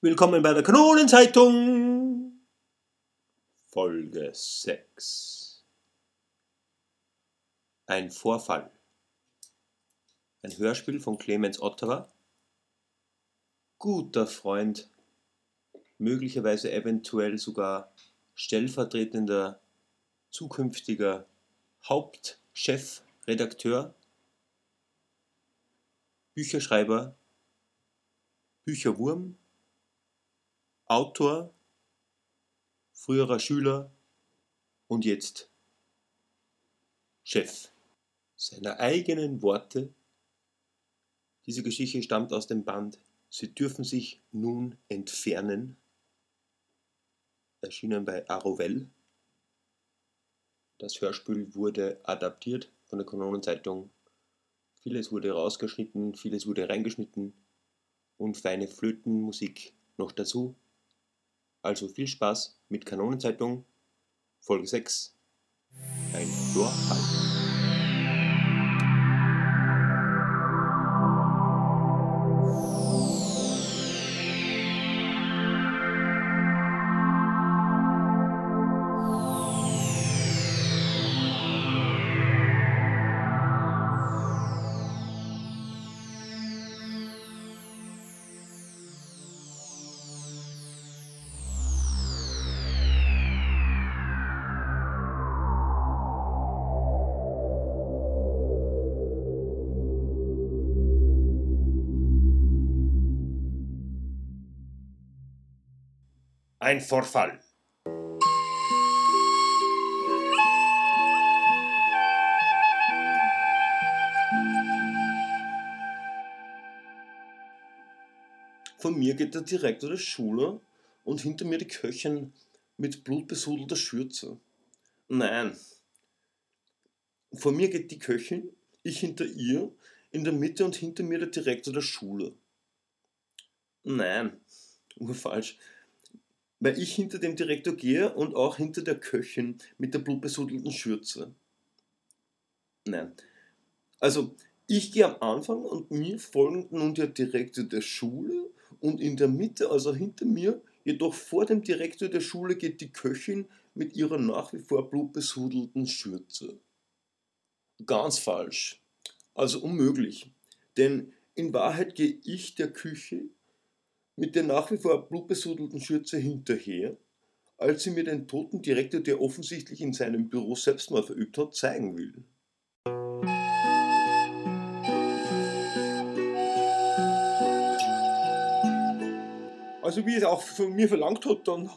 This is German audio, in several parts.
Willkommen bei der Kanonenzeitung. Folge 6. Ein Vorfall. Ein Hörspiel von Clemens Otterer. Guter Freund, möglicherweise eventuell sogar stellvertretender zukünftiger Hauptchef, Redakteur, Bücherschreiber, Bücherwurm, Autor, früherer Schüler und jetzt Chef. Seiner eigenen Worte. Diese Geschichte stammt aus dem Band Sie dürfen sich nun entfernen. Erschienen bei Arovell. Das Hörspiel wurde adaptiert von der Kanonenzeitung. Vieles wurde rausgeschnitten, vieles wurde reingeschnitten und feine Flötenmusik noch dazu. Also viel Spaß mit Kanonenzeitung Folge 6. Ein Vorfall. Ein Vorfall. Von mir geht der Direktor der Schule und hinter mir die Köchin mit blutbesudelter Schürze. Nein. Vor mir geht die Köchin, ich hinter ihr, in der Mitte und hinter mir der Direktor der Schule. Nein, urfalsch weil ich hinter dem Direktor gehe und auch hinter der Köchin mit der blutbesudelten Schürze. Nein. Also, ich gehe am Anfang und mir folgt nun der Direktor der Schule und in der Mitte, also hinter mir, jedoch vor dem Direktor der Schule geht die Köchin mit ihrer nach wie vor blutbesudelten Schürze. Ganz falsch. Also unmöglich. Denn in Wahrheit gehe ich der Küche mit der nach wie vor blutbesudelten Schürze hinterher, als sie mir den toten Direktor, der offensichtlich in seinem Büro Selbstmord verübt hat, zeigen will. Also wie es auch von mir verlangt hat, dann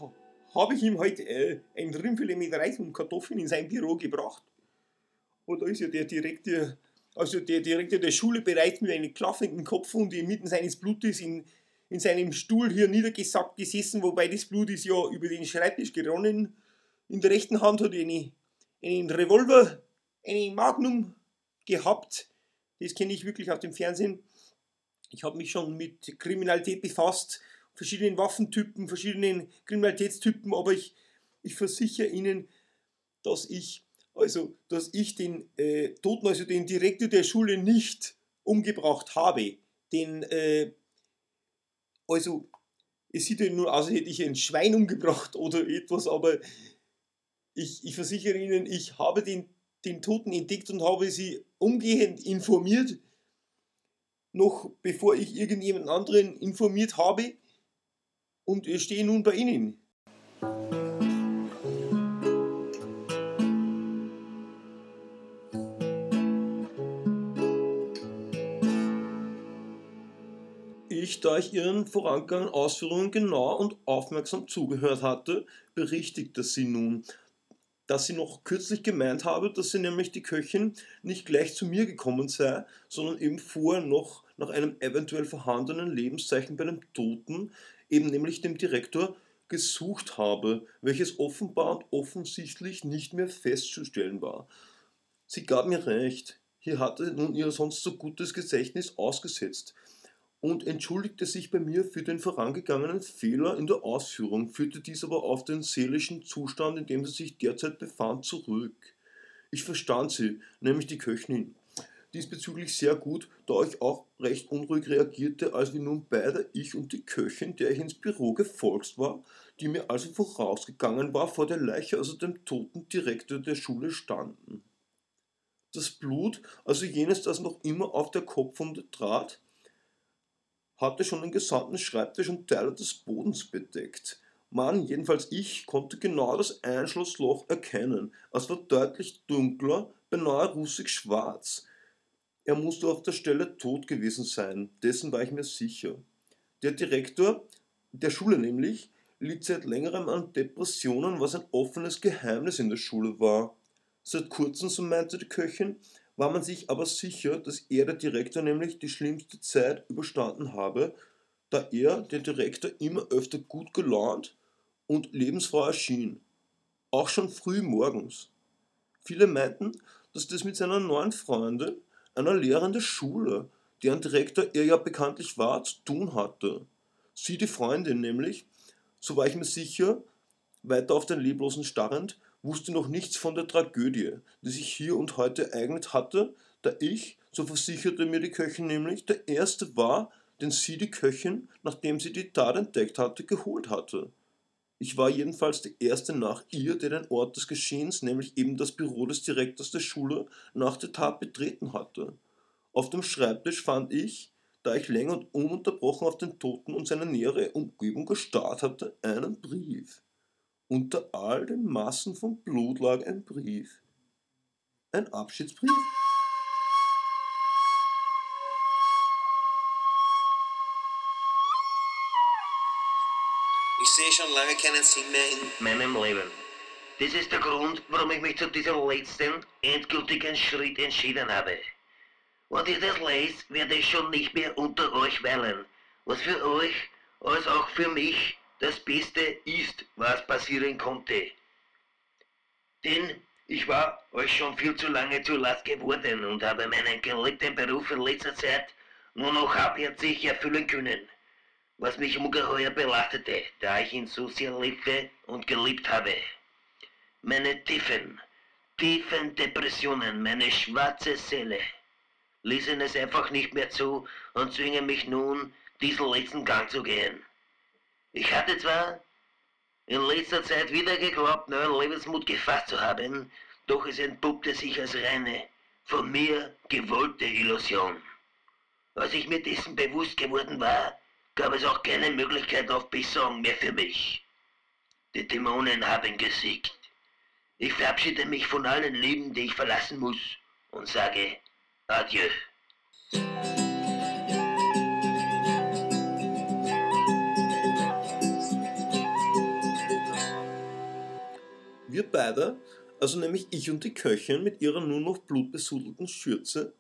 habe ich ihm heute äh, ein Rindfilet mit Reis und Kartoffeln in sein Büro gebracht. Und da ist ja der Direktor, also der Direktor der Schule bereits mit einem klaffenden Kopf und inmitten seines Blutes in in seinem Stuhl hier niedergesackt gesessen, wobei das Blut ist ja über den Schreibtisch geronnen. In der rechten Hand hat er eine, einen Revolver, einen Magnum gehabt. Das kenne ich wirklich aus dem Fernsehen. Ich habe mich schon mit Kriminalität befasst, verschiedenen Waffentypen, verschiedenen Kriminalitätstypen, aber ich, ich versichere Ihnen, dass ich, also, dass ich den äh, Toten, also den Direktor der Schule nicht umgebracht habe. Den äh, also, es sieht ja nur aus, als hätte ich ein Schwein umgebracht oder etwas, aber ich, ich versichere Ihnen, ich habe den, den Toten entdeckt und habe Sie umgehend informiert, noch bevor ich irgendjemand anderen informiert habe und stehe nun bei Ihnen. Ich, da ich Ihren vorangegangenen Ausführungen genau und aufmerksam zugehört hatte, berichtigte sie nun, dass sie noch kürzlich gemeint habe, dass sie nämlich die Köchin nicht gleich zu mir gekommen sei, sondern eben vorher noch nach einem eventuell vorhandenen Lebenszeichen bei dem Toten, eben nämlich dem Direktor, gesucht habe, welches offenbar und offensichtlich nicht mehr festzustellen war. Sie gab mir recht, hier hatte nun ihr sonst so gutes Gedächtnis ausgesetzt und entschuldigte sich bei mir für den vorangegangenen Fehler in der Ausführung, führte dies aber auf den seelischen Zustand, in dem sie sich derzeit befand, zurück. Ich verstand sie, nämlich die Köchin. diesbezüglich sehr gut, da ich auch recht unruhig reagierte, als wir nun beide, ich und die Köchin, der ich ins Büro gefolgt war, die mir also vorausgegangen war, vor der Leiche, also dem toten Direktor der Schule standen. Das Blut, also jenes, das noch immer auf der Kopfwunde trat, hatte schon den gesamten Schreibtisch und Teile des Bodens bedeckt. Man, jedenfalls ich, konnte genau das Einschlussloch erkennen. Es war deutlich dunkler, beinahe russig schwarz. Er musste auf der Stelle tot gewesen sein, dessen war ich mir sicher. Der Direktor der Schule nämlich litt seit längerem an Depressionen, was ein offenes Geheimnis in der Schule war. Seit kurzem, so meinte die Köchin, war man sich aber sicher, dass er, der Direktor, nämlich die schlimmste Zeit überstanden habe, da er, der Direktor, immer öfter gut gelaunt und lebensfroh erschien. Auch schon früh morgens. Viele meinten, dass das mit seiner neuen Freundin, einer Lehrerin der Schule, deren Direktor er ja bekanntlich war, zu tun hatte. Sie, die Freundin nämlich, so war ich mir sicher, weiter auf den Leblosen starrend, wusste noch nichts von der Tragödie, die sich hier und heute ereignet hatte, da ich, so versicherte mir die Köchin nämlich, der Erste war, den sie, die Köchin, nachdem sie die Tat entdeckt hatte, geholt hatte. Ich war jedenfalls der Erste nach ihr, der den Ort des Geschehens, nämlich eben das Büro des Direktors der Schule, nach der Tat betreten hatte. Auf dem Schreibtisch fand ich, da ich länger und ununterbrochen auf den Toten und seine nähere Umgebung gestarrt hatte, einen Brief. Unter all den Massen von Blut lag ein Brief. Ein Abschiedsbrief? Ich sehe schon lange keinen Sinn mehr in meinem Leben. Das ist der Grund, warum ich mich zu diesem letzten, endgültigen Schritt entschieden habe. Und ich das lese, werde ich schon nicht mehr unter euch weilen, was für euch als auch für mich das Beste ist, was passieren konnte. Denn ich war euch schon viel zu lange zu Last geworden und habe meinen geliebten Beruf in letzter Zeit nur noch halbherzig erfüllen können, was mich ungeheuer belastete, da ich ihn so sehr liebte und geliebt habe. Meine tiefen, tiefen Depressionen, meine schwarze Seele, ließen es einfach nicht mehr zu und zwingen mich nun, diesen letzten Gang zu gehen. Ich hatte zwar in letzter Zeit wieder geglaubt, neuen Lebensmut gefasst zu haben, doch es entpuppte sich als reine, von mir gewollte Illusion. Als ich mir dessen bewusst geworden war, gab es auch keine Möglichkeit auf Besserung mehr für mich. Die Dämonen haben gesiegt. Ich verabschiede mich von allen Leben, die ich verlassen muss, und sage Adieu. Wir beide, also nämlich ich und die Köchin mit ihrer nur noch blutbesudelten Schürze,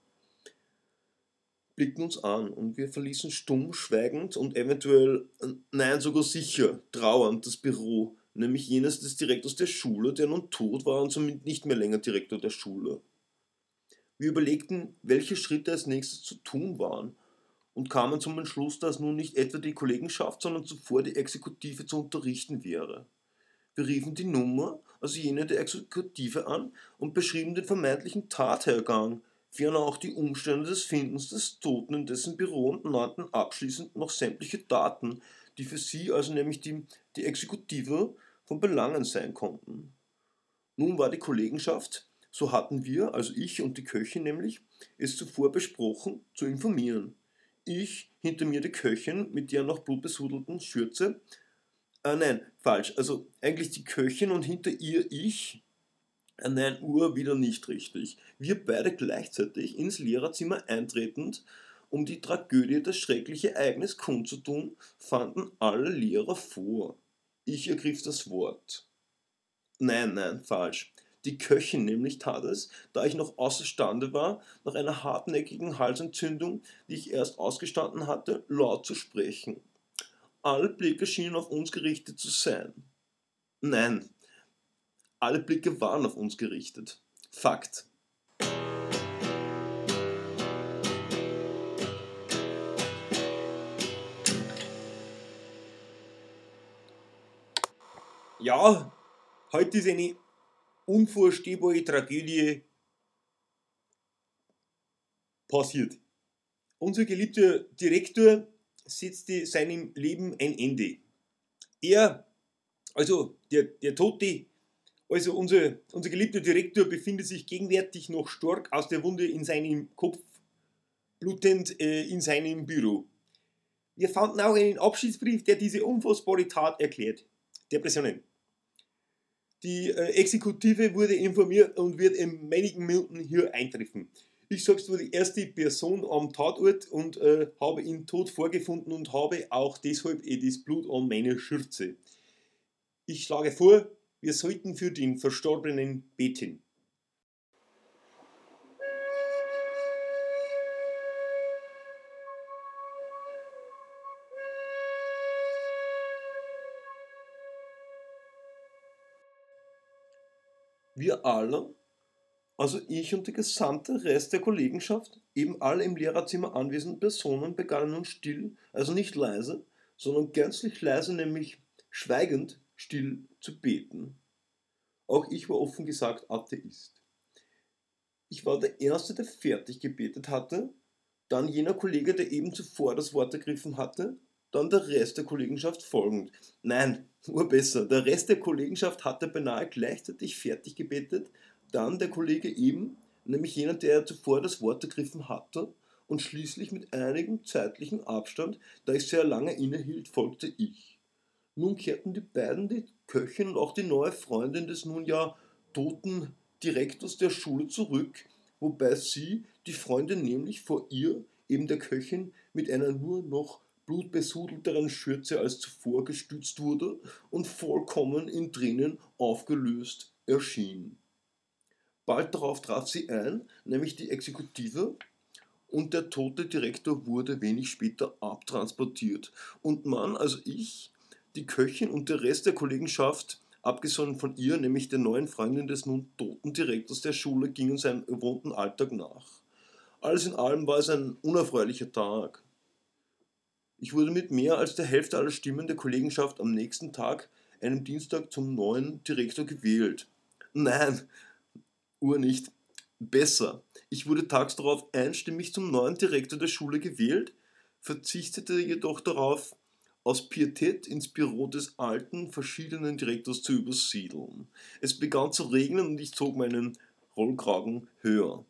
blickten uns an und wir verließen stumm, schweigend und eventuell, nein, sogar sicher, trauernd das Büro, nämlich jenes des Direktors der Schule, der nun tot war und somit nicht mehr länger Direktor der Schule. Wir überlegten, welche Schritte als nächstes zu tun waren und kamen zum Entschluss, dass nun nicht etwa die Kollegenschaft, sondern zuvor die Exekutive zu unterrichten wäre. Wir riefen die Nummer, also jene der Exekutive an, und beschrieben den vermeintlichen Tathergang, ferner auch die Umstände des Findens des Toten in dessen Büro und nannten abschließend noch sämtliche Daten, die für sie, also nämlich die, die Exekutive, von Belangen sein konnten. Nun war die Kollegenschaft, so hatten wir, also ich und die Köchin nämlich, es zuvor besprochen, zu informieren. Ich, hinter mir die Köchin mit der noch blutbesudelten Schürze, Ah, nein, falsch. Also eigentlich die Köchin und hinter ihr ich. Ah, nein, Uhr wieder nicht richtig. Wir beide gleichzeitig ins Lehrerzimmer eintretend, um die Tragödie, das schreckliche Ereignis kundzutun, fanden alle Lehrer vor. Ich ergriff das Wort. Nein, nein, falsch. Die Köchin nämlich tat es, da ich noch außerstande war, nach einer hartnäckigen Halsentzündung, die ich erst ausgestanden hatte, laut zu sprechen. Alle Blicke schienen auf uns gerichtet zu sein. Nein, alle Blicke waren auf uns gerichtet. Fakt. Ja, heute ist eine unvorstehbare Tragödie passiert. Unser geliebter Direktor setzte seinem Leben ein Ende. Er, also der, der Tote, also unser, unser geliebter Direktor befindet sich gegenwärtig noch stark aus der Wunde in seinem Kopf, blutend äh, in seinem Büro. Wir fanden auch einen Abschiedsbrief, der diese unfassbare Tat erklärt. Depressionen. Die äh, Exekutive wurde informiert und wird in wenigen Minuten hier eintreffen. Ich selbst war die erste Person am Tatort und äh, habe ihn tot vorgefunden und habe auch deshalb eh das Blut an meiner Schürze. Ich schlage vor, wir sollten für den Verstorbenen beten. Wir alle, also ich und der gesamte Rest der Kollegenschaft, eben alle im Lehrerzimmer anwesenden Personen begannen nun still, also nicht leise, sondern gänzlich leise, nämlich schweigend still zu beten. Auch ich war offen gesagt Atheist. Ich war der Erste, der fertig gebetet hatte, dann jener Kollege, der eben zuvor das Wort ergriffen hatte, dann der Rest der Kollegenschaft folgend. Nein, nur besser. Der Rest der Kollegenschaft hatte beinahe gleichzeitig fertig gebetet, dann der Kollege eben, nämlich jener, der zuvor das Wort ergriffen hatte, und schließlich mit einigem zeitlichen Abstand, da ich sehr lange innehielt, folgte ich. Nun kehrten die beiden, die Köchin und auch die neue Freundin des nun ja toten Direktors der Schule zurück, wobei sie, die Freundin nämlich vor ihr, eben der Köchin, mit einer nur noch blutbesudelteren Schürze als zuvor gestützt wurde und vollkommen in Tränen aufgelöst erschien. Bald darauf traf sie ein, nämlich die Exekutive, und der tote Direktor wurde wenig später abtransportiert. Und man, also ich, die Köchin und der Rest der Kollegenschaft, abgesondert von ihr, nämlich der neuen Freundin des nun toten Direktors der Schule, gingen seinem gewohnten Alltag nach. Alles in allem war es ein unerfreulicher Tag. Ich wurde mit mehr als der Hälfte aller Stimmen der Kollegenschaft am nächsten Tag, einem Dienstag, zum neuen Direktor gewählt. Nein, Uhr nicht. Besser. Ich wurde tags darauf einstimmig zum neuen Direktor der Schule gewählt, verzichtete jedoch darauf, aus Pietät ins Büro des alten, verschiedenen Direktors zu übersiedeln. Es begann zu regnen und ich zog meinen Rollkragen höher.